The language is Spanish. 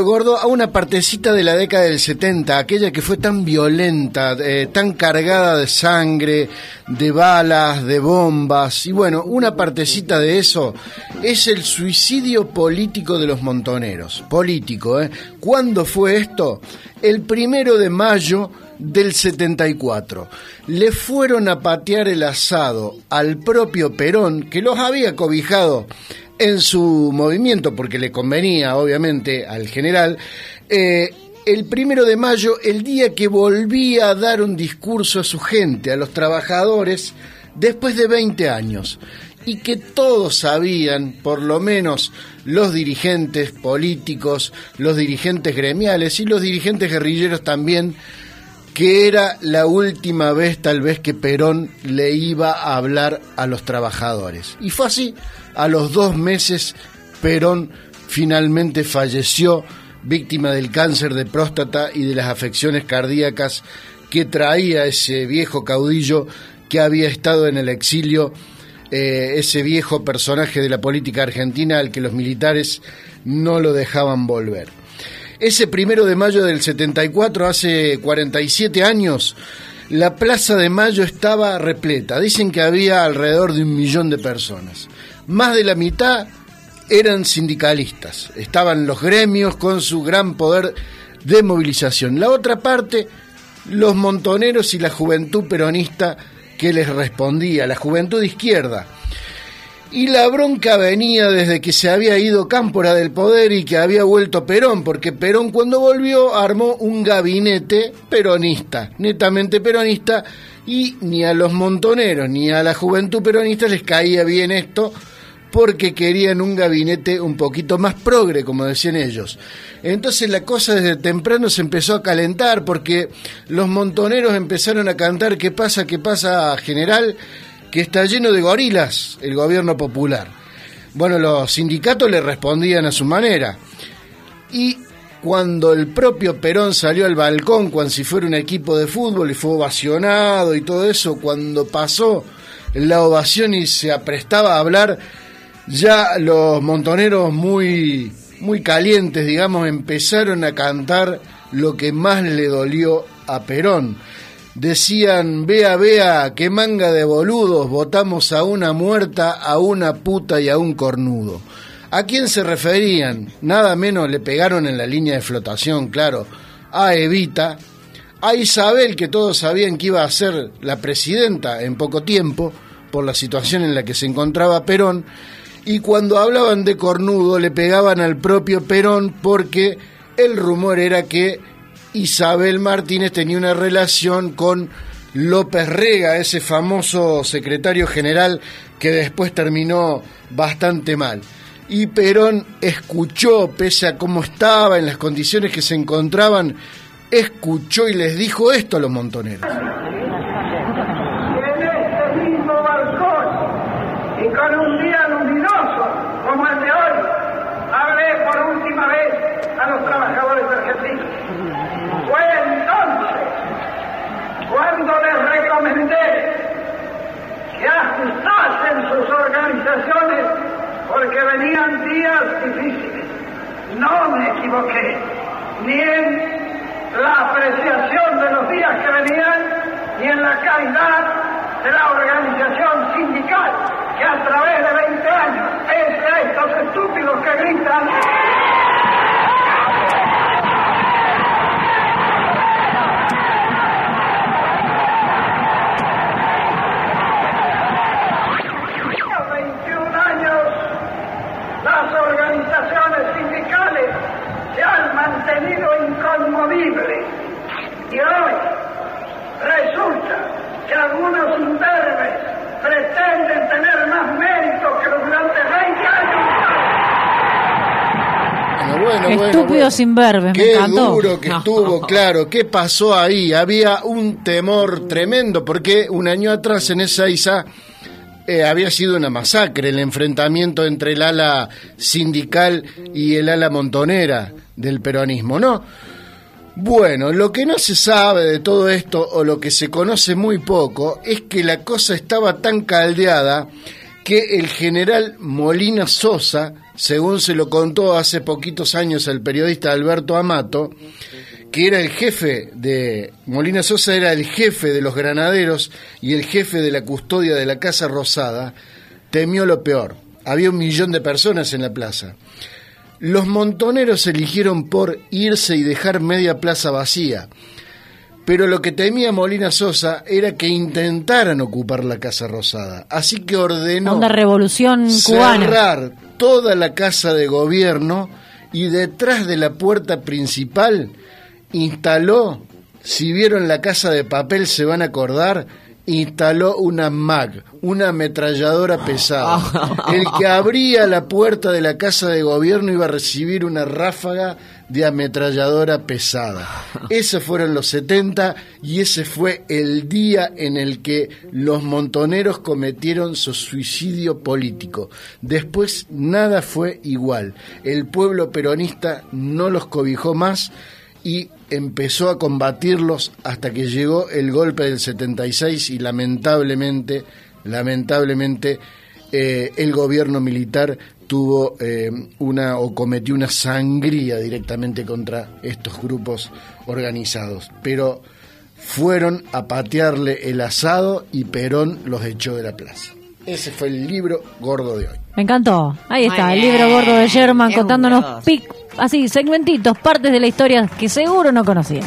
Gordo, a una partecita de la década del 70, aquella que fue tan violenta, eh, tan cargada de sangre, de balas, de bombas, y bueno, una partecita de eso es el suicidio político de los montoneros. Político, ¿eh? ¿Cuándo fue esto? El primero de mayo del 74. Le fueron a patear el asado al propio Perón, que los había cobijado en su movimiento, porque le convenía obviamente al general, eh, el primero de mayo, el día que volvía a dar un discurso a su gente, a los trabajadores, después de 20 años, y que todos sabían, por lo menos los dirigentes políticos, los dirigentes gremiales y los dirigentes guerrilleros también, que era la última vez tal vez que Perón le iba a hablar a los trabajadores. Y fue así, a los dos meses Perón finalmente falleció víctima del cáncer de próstata y de las afecciones cardíacas que traía ese viejo caudillo que había estado en el exilio, eh, ese viejo personaje de la política argentina al que los militares no lo dejaban volver. Ese primero de mayo del 74, hace 47 años, la Plaza de Mayo estaba repleta. Dicen que había alrededor de un millón de personas más de la mitad eran sindicalistas, estaban los gremios con su gran poder de movilización. La otra parte, los montoneros y la juventud peronista que les respondía, la juventud izquierda. Y la bronca venía desde que se había ido Cámpora del poder y que había vuelto Perón, porque Perón cuando volvió armó un gabinete peronista, netamente peronista, y ni a los montoneros ni a la juventud peronista les caía bien esto, porque querían un gabinete un poquito más progre, como decían ellos. Entonces la cosa desde temprano se empezó a calentar porque los montoneros empezaron a cantar ¿qué pasa, qué pasa, general? Que está lleno de gorilas el gobierno popular. Bueno, los sindicatos le respondían a su manera. Y cuando el propio Perón salió al balcón, cuando si fuera un equipo de fútbol y fue ovacionado y todo eso, cuando pasó la ovación y se aprestaba a hablar, ya los montoneros muy, muy calientes, digamos, empezaron a cantar lo que más le dolió a Perón. Decían, vea, vea, qué manga de boludos, votamos a una muerta, a una puta y a un cornudo. ¿A quién se referían? Nada menos le pegaron en la línea de flotación, claro, a Evita, a Isabel, que todos sabían que iba a ser la presidenta en poco tiempo, por la situación en la que se encontraba Perón, y cuando hablaban de cornudo le pegaban al propio Perón porque el rumor era que Isabel Martínez tenía una relación con López Rega, ese famoso secretario general que después terminó bastante mal. Y Perón escuchó, pese a cómo estaba, en las condiciones que se encontraban, escuchó y les dijo esto a los montoneros. Porque venían días difíciles. No me equivoqué, ni en la apreciación de los días que venían, ni en la calidad de la organización sindical, que a través de 20 años, es a estos estúpidos que gritan, que algunos imberbes pretenden tener más mérito que los durante 20 años. Bueno, bueno, Estúpido sin verbe, Qué duro que estuvo, claro. ¿Qué pasó ahí? Había un temor tremendo, porque un año atrás en esa isa eh, había sido una masacre el enfrentamiento entre el ala sindical y el ala montonera del peronismo, ¿no? Bueno, lo que no se sabe de todo esto, o lo que se conoce muy poco, es que la cosa estaba tan caldeada que el general Molina Sosa según se lo contó hace poquitos años el periodista Alberto Amato, que era el jefe de Molina Sosa, era el jefe de los granaderos y el jefe de la custodia de la Casa Rosada, temió lo peor. Había un millón de personas en la plaza. Los montoneros eligieron por irse y dejar media plaza vacía. Pero lo que temía Molina Sosa era que intentaran ocupar la Casa Rosada. Así que ordenó Una revolución cerrar toda la casa de gobierno y detrás de la puerta principal instaló, si vieron la casa de papel se van a acordar, instaló una MAG, una ametralladora pesada. El que abría la puerta de la casa de gobierno iba a recibir una ráfaga de ametralladora pesada. Esos fueron los 70 y ese fue el día en el que los montoneros cometieron su suicidio político. Después nada fue igual. El pueblo peronista no los cobijó más y empezó a combatirlos hasta que llegó el golpe del 76 y lamentablemente, lamentablemente, eh, el gobierno militar tuvo eh, una o cometió una sangría directamente contra estos grupos organizados. Pero fueron a patearle el asado y Perón los echó de la plaza. Ese fue el libro gordo de hoy. Me encantó. Ahí está, el libro gordo de Sherman contándonos pic así, segmentitos, partes de la historia que seguro no conocías.